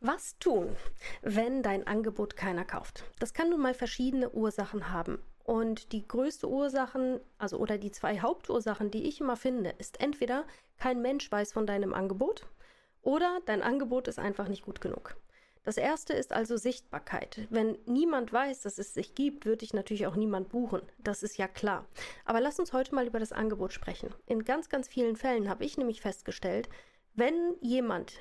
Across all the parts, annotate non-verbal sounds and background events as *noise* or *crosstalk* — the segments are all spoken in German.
Was tun, wenn dein Angebot keiner kauft? Das kann nun mal verschiedene Ursachen haben. Und die größte Ursachen, also oder die zwei Hauptursachen, die ich immer finde, ist entweder kein Mensch weiß von deinem Angebot oder dein Angebot ist einfach nicht gut genug. Das erste ist also Sichtbarkeit. Wenn niemand weiß, dass es sich gibt, würde ich natürlich auch niemand buchen. Das ist ja klar. Aber lass uns heute mal über das Angebot sprechen. In ganz, ganz vielen Fällen habe ich nämlich festgestellt, wenn jemand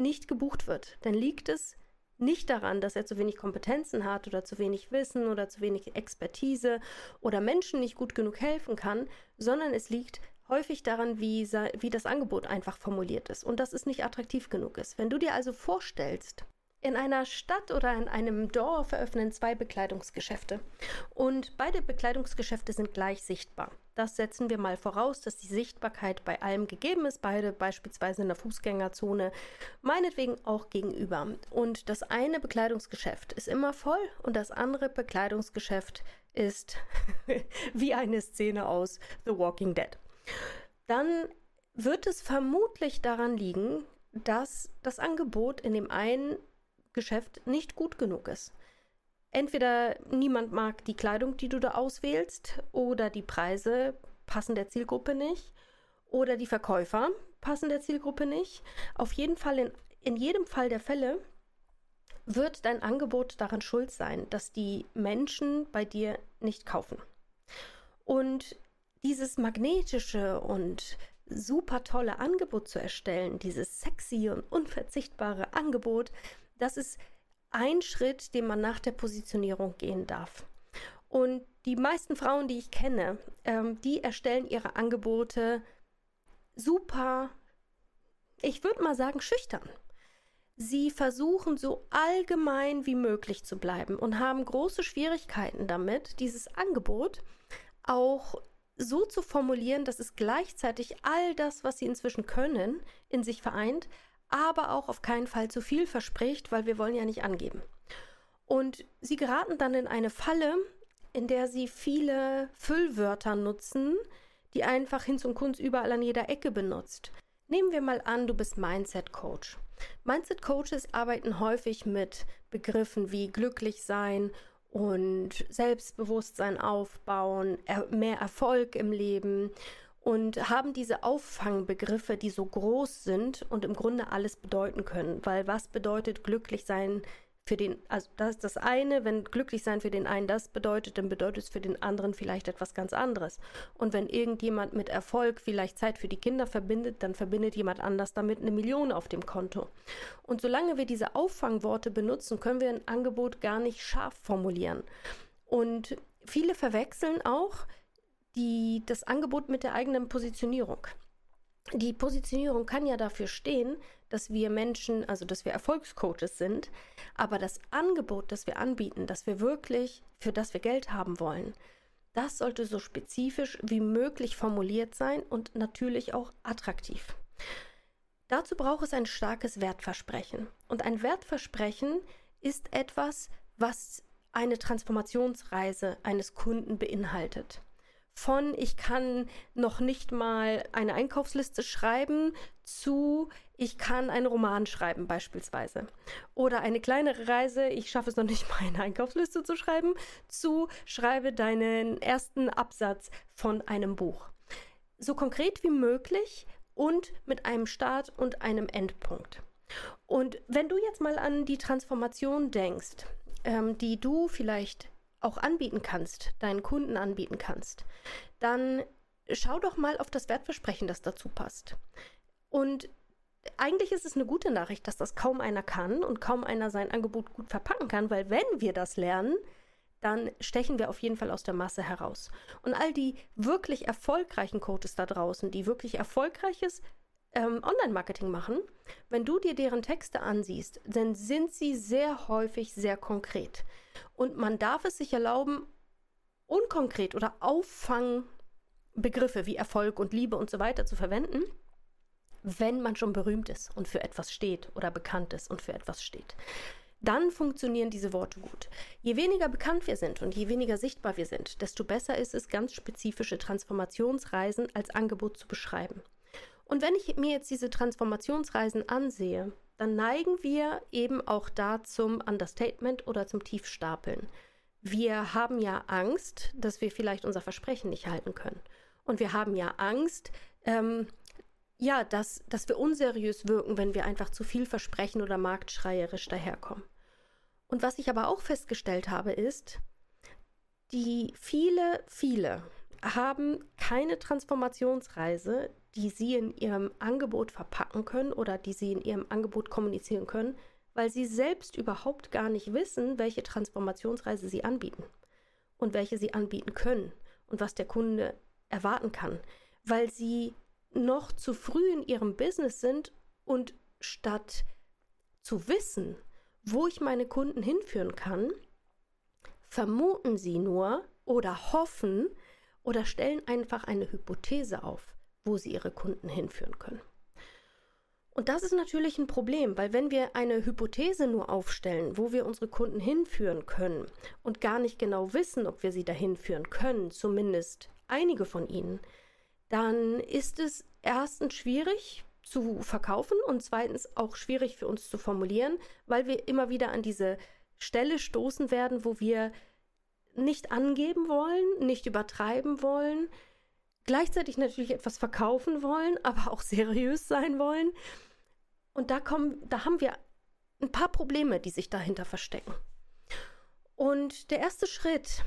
nicht gebucht wird, dann liegt es nicht daran, dass er zu wenig Kompetenzen hat oder zu wenig Wissen oder zu wenig Expertise oder Menschen nicht gut genug helfen kann, sondern es liegt häufig daran, wie, wie das Angebot einfach formuliert ist und dass es nicht attraktiv genug ist. Wenn du dir also vorstellst, in einer Stadt oder in einem Dorf eröffnen zwei Bekleidungsgeschäfte. Und beide Bekleidungsgeschäfte sind gleich sichtbar. Das setzen wir mal voraus, dass die Sichtbarkeit bei allem gegeben ist, beide beispielsweise in der Fußgängerzone, meinetwegen auch gegenüber. Und das eine Bekleidungsgeschäft ist immer voll und das andere Bekleidungsgeschäft ist *laughs* wie eine Szene aus The Walking Dead. Dann wird es vermutlich daran liegen, dass das Angebot in dem einen Geschäft nicht gut genug ist. Entweder niemand mag die Kleidung, die du da auswählst, oder die Preise passen der Zielgruppe nicht, oder die Verkäufer passen der Zielgruppe nicht. Auf jeden Fall, in, in jedem Fall der Fälle, wird dein Angebot daran schuld sein, dass die Menschen bei dir nicht kaufen. Und dieses magnetische und super tolle Angebot zu erstellen, dieses sexy und unverzichtbare Angebot, das ist ein Schritt, den man nach der Positionierung gehen darf. Und die meisten Frauen, die ich kenne, ähm, die erstellen ihre Angebote super, ich würde mal sagen, schüchtern. Sie versuchen so allgemein wie möglich zu bleiben und haben große Schwierigkeiten damit, dieses Angebot auch so zu formulieren, dass es gleichzeitig all das, was sie inzwischen können, in sich vereint, aber auch auf keinen Fall zu viel verspricht, weil wir wollen ja nicht angeben. Und sie geraten dann in eine Falle, in der sie viele Füllwörter nutzen, die einfach hin zum Kunst überall an jeder Ecke benutzt. Nehmen wir mal an, du bist Mindset Coach. Mindset Coaches arbeiten häufig mit Begriffen wie glücklich sein und Selbstbewusstsein aufbauen, mehr Erfolg im Leben und haben diese Auffangbegriffe, die so groß sind und im Grunde alles bedeuten können. Weil was bedeutet glücklich sein für den, also das ist das eine, wenn glücklich sein für den einen das bedeutet, dann bedeutet es für den anderen vielleicht etwas ganz anderes. Und wenn irgendjemand mit Erfolg vielleicht Zeit für die Kinder verbindet, dann verbindet jemand anders damit eine Million auf dem Konto. Und solange wir diese Auffangworte benutzen, können wir ein Angebot gar nicht scharf formulieren. Und viele verwechseln auch die, das Angebot mit der eigenen Positionierung. Die Positionierung kann ja dafür stehen, dass wir Menschen, also dass wir Erfolgscoaches sind, aber das Angebot, das wir anbieten, dass wir wirklich, für das wir Geld haben wollen, das sollte so spezifisch wie möglich formuliert sein und natürlich auch attraktiv. Dazu braucht es ein starkes Wertversprechen. Und ein Wertversprechen ist etwas, was eine Transformationsreise eines Kunden beinhaltet von ich kann noch nicht mal eine Einkaufsliste schreiben zu ich kann einen Roman schreiben beispielsweise. Oder eine kleinere Reise, ich schaffe es noch nicht mal eine Einkaufsliste zu schreiben, zu schreibe deinen ersten Absatz von einem Buch. So konkret wie möglich und mit einem Start und einem Endpunkt. Und wenn du jetzt mal an die Transformation denkst, ähm, die du vielleicht auch anbieten kannst, deinen Kunden anbieten kannst, dann schau doch mal auf das Wertversprechen, das dazu passt. Und eigentlich ist es eine gute Nachricht, dass das kaum einer kann und kaum einer sein Angebot gut verpacken kann, weil wenn wir das lernen, dann stechen wir auf jeden Fall aus der Masse heraus. Und all die wirklich erfolgreichen Coaches da draußen, die wirklich erfolgreiches ähm, Online-Marketing machen, wenn du dir deren Texte ansiehst, dann sind sie sehr häufig sehr konkret. Und man darf es sich erlauben, unkonkret oder Auffangbegriffe wie Erfolg und Liebe und so weiter zu verwenden, wenn man schon berühmt ist und für etwas steht oder bekannt ist und für etwas steht. Dann funktionieren diese Worte gut. Je weniger bekannt wir sind und je weniger sichtbar wir sind, desto besser ist es, ganz spezifische Transformationsreisen als Angebot zu beschreiben. Und wenn ich mir jetzt diese Transformationsreisen ansehe, dann neigen wir eben auch da zum Understatement oder zum Tiefstapeln. Wir haben ja Angst, dass wir vielleicht unser Versprechen nicht halten können. Und wir haben ja Angst, ähm, ja, dass, dass wir unseriös wirken, wenn wir einfach zu viel versprechen oder marktschreierisch daherkommen. Und was ich aber auch festgestellt habe, ist, die viele, viele haben keine Transformationsreise, die sie in ihrem Angebot verpacken können oder die sie in ihrem Angebot kommunizieren können, weil sie selbst überhaupt gar nicht wissen, welche Transformationsreise sie anbieten und welche sie anbieten können und was der Kunde erwarten kann, weil sie noch zu früh in ihrem Business sind und statt zu wissen, wo ich meine Kunden hinführen kann, vermuten sie nur oder hoffen oder stellen einfach eine Hypothese auf wo sie ihre Kunden hinführen können. Und das ist natürlich ein Problem, weil wenn wir eine Hypothese nur aufstellen, wo wir unsere Kunden hinführen können und gar nicht genau wissen, ob wir sie dahin führen können, zumindest einige von ihnen, dann ist es erstens schwierig zu verkaufen und zweitens auch schwierig für uns zu formulieren, weil wir immer wieder an diese Stelle stoßen werden, wo wir nicht angeben wollen, nicht übertreiben wollen, gleichzeitig natürlich etwas verkaufen wollen, aber auch seriös sein wollen. Und da kommen, da haben wir ein paar Probleme, die sich dahinter verstecken. Und der erste Schritt,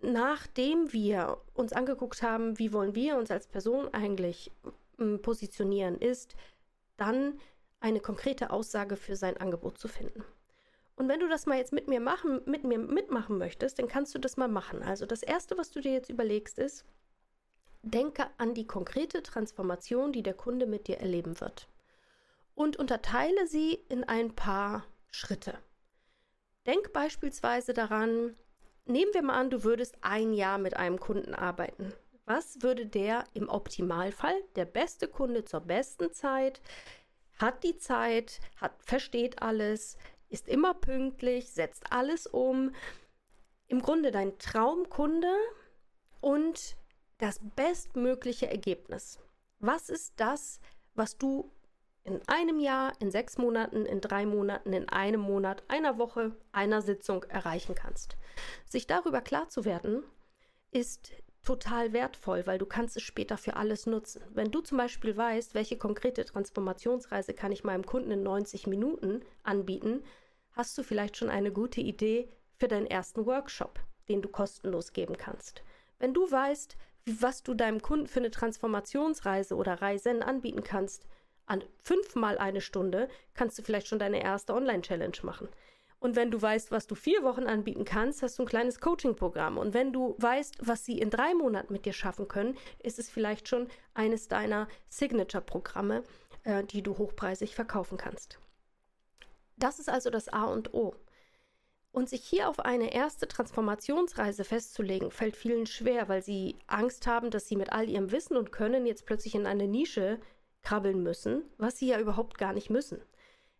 nachdem wir uns angeguckt haben, wie wollen wir uns als Person eigentlich positionieren, ist dann eine konkrete Aussage für sein Angebot zu finden. Und wenn du das mal jetzt mit mir machen, mit mir mitmachen möchtest, dann kannst du das mal machen. Also das erste, was du dir jetzt überlegst, ist, Denke an die konkrete Transformation, die der Kunde mit dir erleben wird. Und unterteile sie in ein paar Schritte. Denk beispielsweise daran, nehmen wir mal an, du würdest ein Jahr mit einem Kunden arbeiten. Was würde der im Optimalfall, der beste Kunde zur besten Zeit, hat die Zeit, hat, versteht alles, ist immer pünktlich, setzt alles um. Im Grunde dein Traumkunde und das bestmögliche Ergebnis. Was ist das, was du in einem Jahr, in sechs Monaten, in drei Monaten, in einem Monat, einer Woche, einer Sitzung erreichen kannst? Sich darüber klar zu werden, ist total wertvoll, weil du kannst es später für alles nutzen. Wenn du zum Beispiel weißt, welche konkrete Transformationsreise kann ich meinem Kunden in 90 Minuten anbieten, hast du vielleicht schon eine gute Idee für deinen ersten Workshop, den du kostenlos geben kannst. Wenn du weißt, was du deinem Kunden für eine Transformationsreise oder Reisen anbieten kannst, an fünfmal eine Stunde kannst du vielleicht schon deine erste Online-Challenge machen. Und wenn du weißt, was du vier Wochen anbieten kannst, hast du ein kleines Coaching-Programm. Und wenn du weißt, was sie in drei Monaten mit dir schaffen können, ist es vielleicht schon eines deiner Signature-Programme, äh, die du hochpreisig verkaufen kannst. Das ist also das A und O. Und sich hier auf eine erste Transformationsreise festzulegen, fällt vielen schwer, weil sie Angst haben, dass sie mit all ihrem Wissen und Können jetzt plötzlich in eine Nische krabbeln müssen, was sie ja überhaupt gar nicht müssen.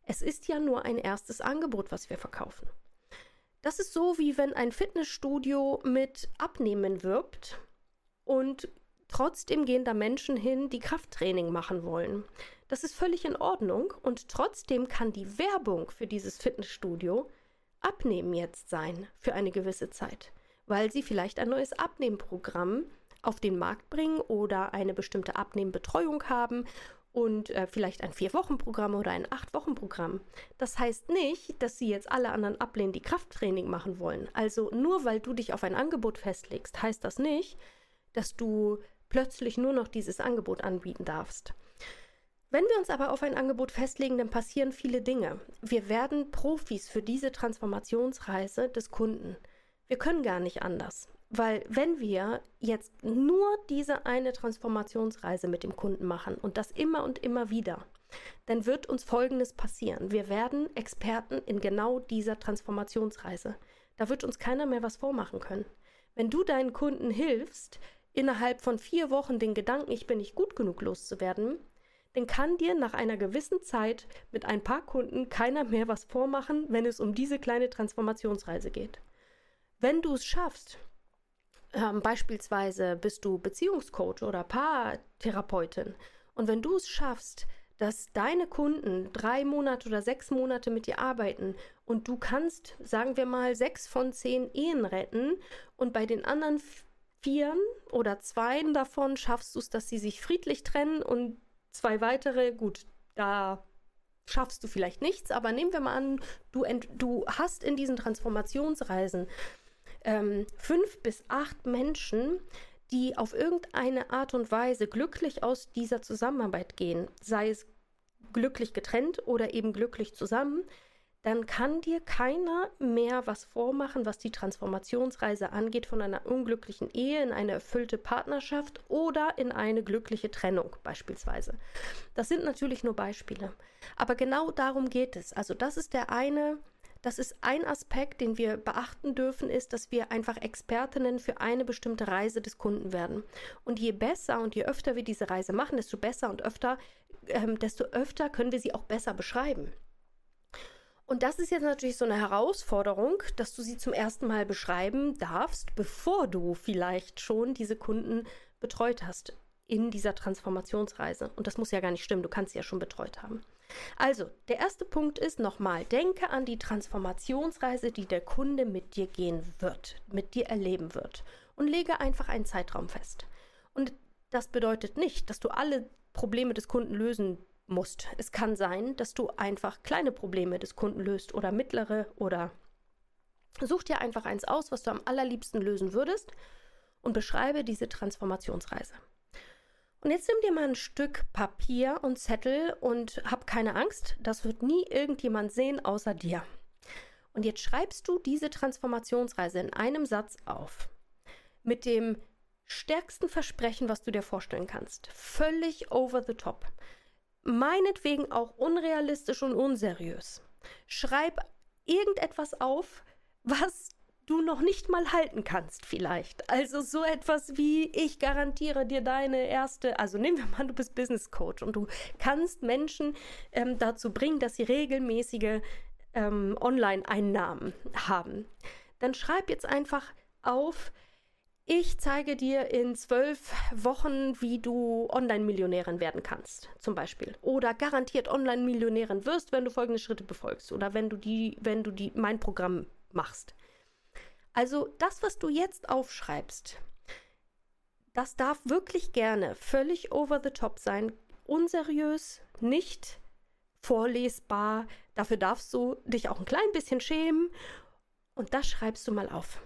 Es ist ja nur ein erstes Angebot, was wir verkaufen. Das ist so, wie wenn ein Fitnessstudio mit Abnehmen wirbt und trotzdem gehen da Menschen hin, die Krafttraining machen wollen. Das ist völlig in Ordnung und trotzdem kann die Werbung für dieses Fitnessstudio Abnehmen jetzt sein für eine gewisse Zeit, weil sie vielleicht ein neues Abnehmprogramm auf den Markt bringen oder eine bestimmte Abnehmbetreuung haben und äh, vielleicht ein Vier-Wochen-Programm oder ein Acht-Wochen-Programm. Das heißt nicht, dass sie jetzt alle anderen ablehnen, die Krafttraining machen wollen. Also nur weil du dich auf ein Angebot festlegst, heißt das nicht, dass du plötzlich nur noch dieses Angebot anbieten darfst. Wenn wir uns aber auf ein Angebot festlegen, dann passieren viele Dinge. Wir werden Profis für diese Transformationsreise des Kunden. Wir können gar nicht anders. Weil wenn wir jetzt nur diese eine Transformationsreise mit dem Kunden machen und das immer und immer wieder, dann wird uns Folgendes passieren. Wir werden Experten in genau dieser Transformationsreise. Da wird uns keiner mehr was vormachen können. Wenn du deinen Kunden hilfst, innerhalb von vier Wochen den Gedanken, ich bin nicht gut genug loszuwerden, dann kann dir nach einer gewissen Zeit mit ein paar Kunden keiner mehr was vormachen, wenn es um diese kleine Transformationsreise geht. Wenn du es schaffst, ähm, beispielsweise bist du Beziehungscoach oder Paartherapeutin, und wenn du es schaffst, dass deine Kunden drei Monate oder sechs Monate mit dir arbeiten und du kannst, sagen wir mal, sechs von zehn Ehen retten und bei den anderen vieren oder zweien davon schaffst du es, dass sie sich friedlich trennen und zwei weitere, gut, da schaffst du vielleicht nichts, aber nehmen wir mal an, du, du hast in diesen Transformationsreisen ähm, fünf bis acht Menschen, die auf irgendeine Art und Weise glücklich aus dieser Zusammenarbeit gehen, sei es glücklich getrennt oder eben glücklich zusammen, dann kann dir keiner mehr was vormachen, was die Transformationsreise angeht, von einer unglücklichen Ehe in eine erfüllte Partnerschaft oder in eine glückliche Trennung beispielsweise. Das sind natürlich nur Beispiele. Aber genau darum geht es. Also das ist der eine, das ist ein Aspekt, den wir beachten dürfen, ist, dass wir einfach Expertinnen für eine bestimmte Reise des Kunden werden. Und je besser und je öfter wir diese Reise machen, desto besser und öfter, ähm, desto öfter können wir sie auch besser beschreiben. Und das ist jetzt natürlich so eine Herausforderung, dass du sie zum ersten Mal beschreiben darfst, bevor du vielleicht schon diese Kunden betreut hast in dieser Transformationsreise. Und das muss ja gar nicht stimmen, du kannst sie ja schon betreut haben. Also, der erste Punkt ist nochmal, denke an die Transformationsreise, die der Kunde mit dir gehen wird, mit dir erleben wird. Und lege einfach einen Zeitraum fest. Und das bedeutet nicht, dass du alle Probleme des Kunden lösen musst. Es kann sein, dass du einfach kleine Probleme des Kunden löst oder mittlere oder such dir einfach eins aus, was du am allerliebsten lösen würdest und beschreibe diese Transformationsreise. Und jetzt nimm dir mal ein Stück Papier und Zettel und hab keine Angst, das wird nie irgendjemand sehen außer dir. Und jetzt schreibst du diese Transformationsreise in einem Satz auf. Mit dem stärksten Versprechen, was du dir vorstellen kannst. Völlig over the top meinetwegen auch unrealistisch und unseriös. Schreib irgendetwas auf, was du noch nicht mal halten kannst vielleicht. Also so etwas wie ich garantiere dir deine erste, also nehmen wir mal, du bist Business Coach und du kannst Menschen ähm, dazu bringen, dass sie regelmäßige ähm, Online-Einnahmen haben. Dann schreib jetzt einfach auf, ich zeige dir in zwölf Wochen, wie du Online-Millionärin werden kannst, zum Beispiel. Oder garantiert Online-Millionärin wirst, wenn du folgende Schritte befolgst. Oder wenn du die, wenn du die, mein Programm machst. Also das, was du jetzt aufschreibst, das darf wirklich gerne völlig over the top sein, unseriös, nicht vorlesbar. Dafür darfst du dich auch ein klein bisschen schämen. Und das schreibst du mal auf.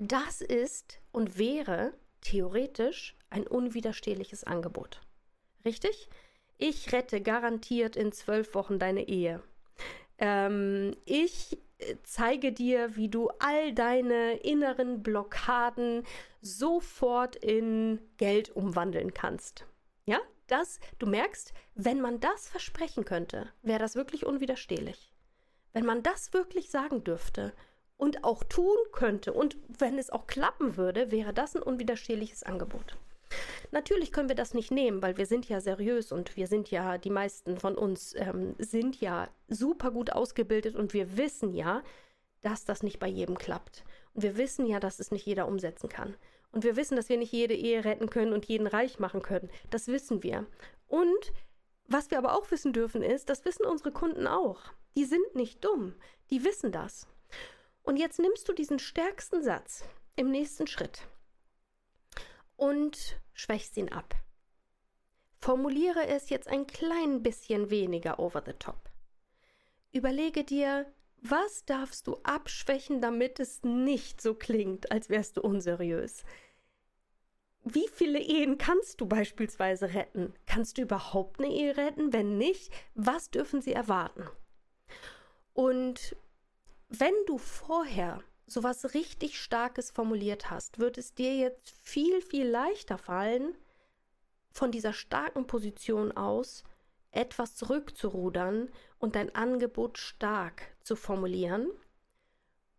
Das ist und wäre theoretisch ein unwiderstehliches Angebot. Richtig? Ich rette garantiert in zwölf Wochen deine Ehe. Ähm, ich äh, zeige dir, wie du all deine inneren Blockaden sofort in Geld umwandeln kannst. Ja, das, du merkst, wenn man das versprechen könnte, wäre das wirklich unwiderstehlich. Wenn man das wirklich sagen dürfte und auch tun könnte und wenn es auch klappen würde, wäre das ein unwiderstehliches Angebot. Natürlich können wir das nicht nehmen, weil wir sind ja seriös und wir sind ja, die meisten von uns ähm, sind ja super gut ausgebildet und wir wissen ja, dass das nicht bei jedem klappt. Und wir wissen ja, dass es nicht jeder umsetzen kann. Und wir wissen, dass wir nicht jede Ehe retten können und jeden reich machen können. Das wissen wir. Und was wir aber auch wissen dürfen ist, das wissen unsere Kunden auch. Die sind nicht dumm. Die wissen das. Und jetzt nimmst du diesen stärksten Satz im nächsten Schritt und schwächst ihn ab. Formuliere es jetzt ein klein bisschen weniger over the top. Überlege dir, was darfst du abschwächen, damit es nicht so klingt, als wärst du unseriös? wie viele Ehen kannst du beispielsweise retten? Kannst du überhaupt eine Ehe retten? Wenn nicht, was dürfen sie erwarten? Und wenn du vorher sowas richtig Starkes formuliert hast, wird es dir jetzt viel, viel leichter fallen, von dieser starken Position aus etwas zurückzurudern und dein Angebot stark zu formulieren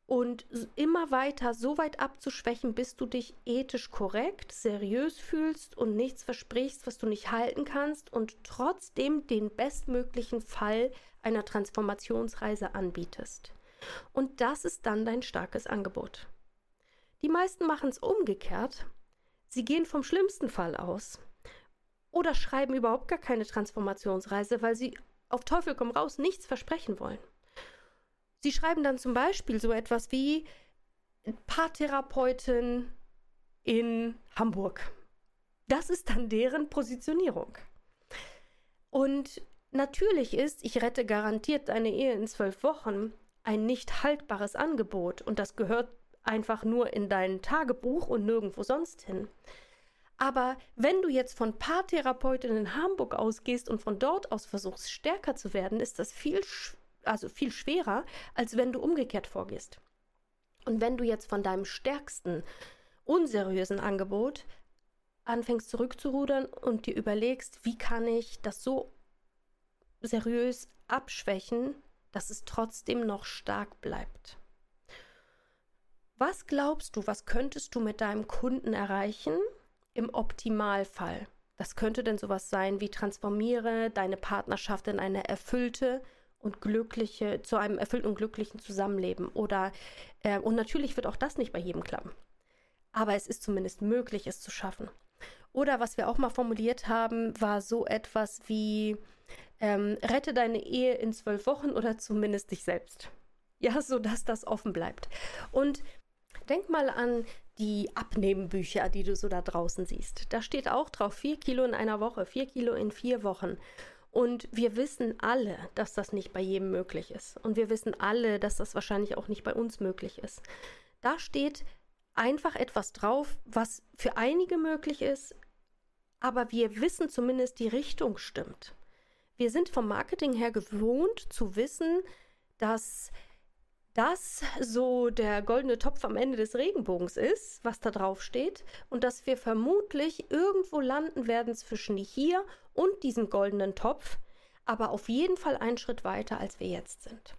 und immer weiter so weit abzuschwächen, bis du dich ethisch korrekt, seriös fühlst und nichts versprichst, was du nicht halten kannst und trotzdem den bestmöglichen Fall einer Transformationsreise anbietest. Und das ist dann dein starkes Angebot. Die meisten machen es umgekehrt. Sie gehen vom schlimmsten Fall aus oder schreiben überhaupt gar keine Transformationsreise, weil sie auf Teufel komm raus nichts versprechen wollen. Sie schreiben dann zum Beispiel so etwas wie Paartherapeutin in Hamburg. Das ist dann deren Positionierung. Und natürlich ist, ich rette garantiert deine Ehe in zwölf Wochen, ein nicht haltbares Angebot und das gehört einfach nur in dein Tagebuch und nirgendwo sonst hin. Aber wenn du jetzt von Paartherapeutin in Hamburg ausgehst und von dort aus versuchst, stärker zu werden, ist das viel, also viel schwerer, als wenn du umgekehrt vorgehst. Und wenn du jetzt von deinem stärksten, unseriösen Angebot anfängst zurückzurudern und dir überlegst, wie kann ich das so seriös abschwächen, dass es trotzdem noch stark bleibt. Was glaubst du, was könntest du mit deinem Kunden erreichen im Optimalfall? Das könnte denn sowas sein wie transformiere deine Partnerschaft in eine erfüllte und glückliche, zu einem erfüllten und glücklichen Zusammenleben. Oder äh, und natürlich wird auch das nicht bei jedem klappen. Aber es ist zumindest möglich, es zu schaffen. Oder was wir auch mal formuliert haben, war so etwas wie ähm, rette deine Ehe in zwölf Wochen oder zumindest dich selbst. Ja, so dass das offen bleibt. Und denk mal an die Abnehmbücher, die du so da draußen siehst. Da steht auch drauf, vier Kilo in einer Woche, vier Kilo in vier Wochen. Und wir wissen alle, dass das nicht bei jedem möglich ist. Und wir wissen alle, dass das wahrscheinlich auch nicht bei uns möglich ist. Da steht einfach etwas drauf, was für einige möglich ist, aber wir wissen zumindest, die Richtung stimmt. Wir sind vom Marketing her gewohnt zu wissen, dass das so der goldene Topf am Ende des Regenbogens ist, was da drauf steht, und dass wir vermutlich irgendwo landen werden zwischen hier und diesem goldenen Topf, aber auf jeden Fall einen Schritt weiter, als wir jetzt sind.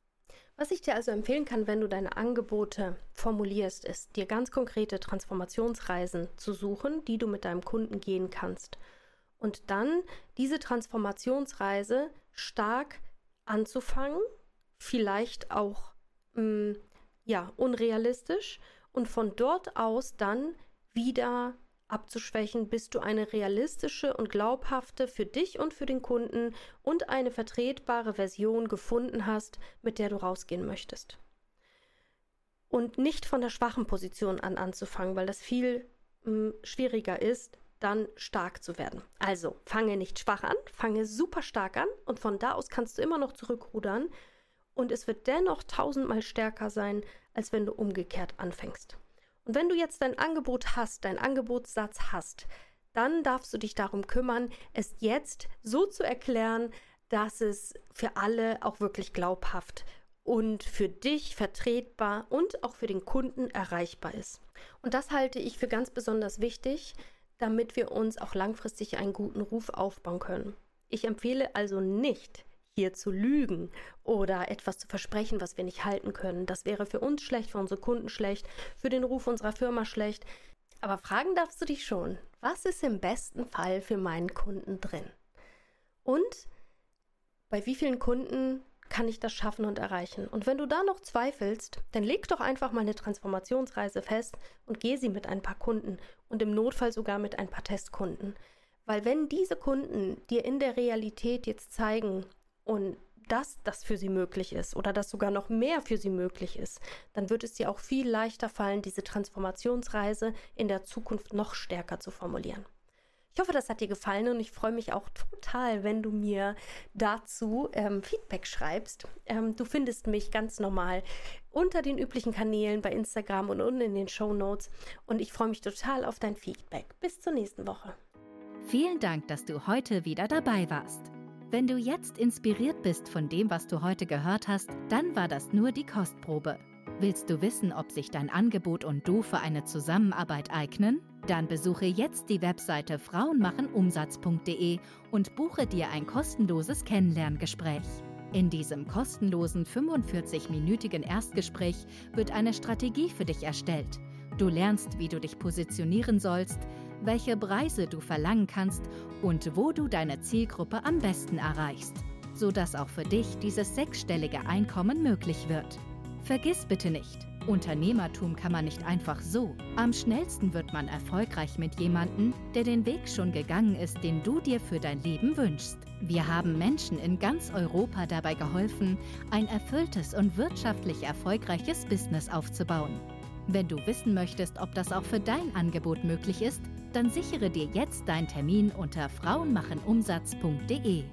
Was ich dir also empfehlen kann, wenn du deine Angebote formulierst, ist, dir ganz konkrete Transformationsreisen zu suchen, die du mit deinem Kunden gehen kannst und dann diese Transformationsreise stark anzufangen, vielleicht auch mh, mm, ja unrealistisch und von dort aus dann wieder abzuschwächen, bis du eine realistische und glaubhafte für dich und für den Kunden und eine vertretbare Version gefunden hast, mit der du rausgehen möchtest. Und nicht von der schwachen Position an anzufangen, weil das viel mh, mm, schwieriger ist, dann stark zu werden. Also fange nicht schwach an, fange super stark an und von da aus kannst du immer noch zurückrudern und es wird dennoch tausendmal stärker sein, als wenn du umgekehrt anfängst. Und wenn du jetzt dein Angebot hast, dein Angebotssatz hast, dann darfst du dich darum kümmern, es jetzt so zu erklären, dass es für alle auch wirklich glaubhaft und für dich vertretbar und auch für den Kunden erreichbar ist. Und das halte ich für ganz besonders wichtig, damit wir uns auch langfristig einen guten Ruf aufbauen können. Ich empfehle also nicht, hier zu lügen oder etwas zu versprechen, was wir nicht halten können. Das wäre für uns schlecht, für unsere Kunden schlecht, für den Ruf unserer Firma schlecht. Aber fragen darfst du dich schon, was ist im besten Fall für meinen Kunden drin? Und bei wie vielen Kunden kann ich das schaffen und erreichen? Und wenn du da noch zweifelst, dann leg doch einfach mal eine Transformationsreise fest und geh sie mit ein paar Kunden und im Notfall sogar mit ein paar Testkunden. Weil wenn diese Kunden dir in der Realität jetzt zeigen und dass das für sie möglich ist oder dass sogar noch mehr für sie möglich ist, dann wird es dir auch viel leichter fallen, diese Transformationsreise in der Zukunft noch stärker zu formulieren. Ich hoffe, das hat dir gefallen und ich freue mich auch total, wenn du mir dazu ähm, Feedback schreibst. Ähm, du findest mich ganz normal unter den üblichen Kanälen bei Instagram und unten in den Show Notes und ich freue mich total auf dein Feedback. Bis zur nächsten Woche. Vielen Dank, dass du heute wieder dabei warst. Wenn du jetzt inspiriert bist von dem, was du heute gehört hast, dann war das nur die Kostprobe. Willst du wissen, ob sich dein Angebot und du für eine Zusammenarbeit eignen? Dann besuche jetzt die Webseite frauenmachenumsatz.de und buche dir ein kostenloses Kennenlerngespräch. In diesem kostenlosen 45-minütigen Erstgespräch wird eine Strategie für dich erstellt. Du lernst, wie du dich positionieren sollst, welche Preise du verlangen kannst und wo du deine Zielgruppe am besten erreichst, sodass auch für dich dieses sechsstellige Einkommen möglich wird. Vergiss bitte nicht, Unternehmertum kann man nicht einfach so. Am schnellsten wird man erfolgreich mit jemandem, der den Weg schon gegangen ist, den du dir für dein Leben wünschst. Wir haben Menschen in ganz Europa dabei geholfen, ein erfülltes und wirtschaftlich erfolgreiches Business aufzubauen. Wenn du wissen möchtest, ob das auch für dein Angebot möglich ist, dann sichere dir jetzt deinen Termin unter frauenmachenumsatz.de.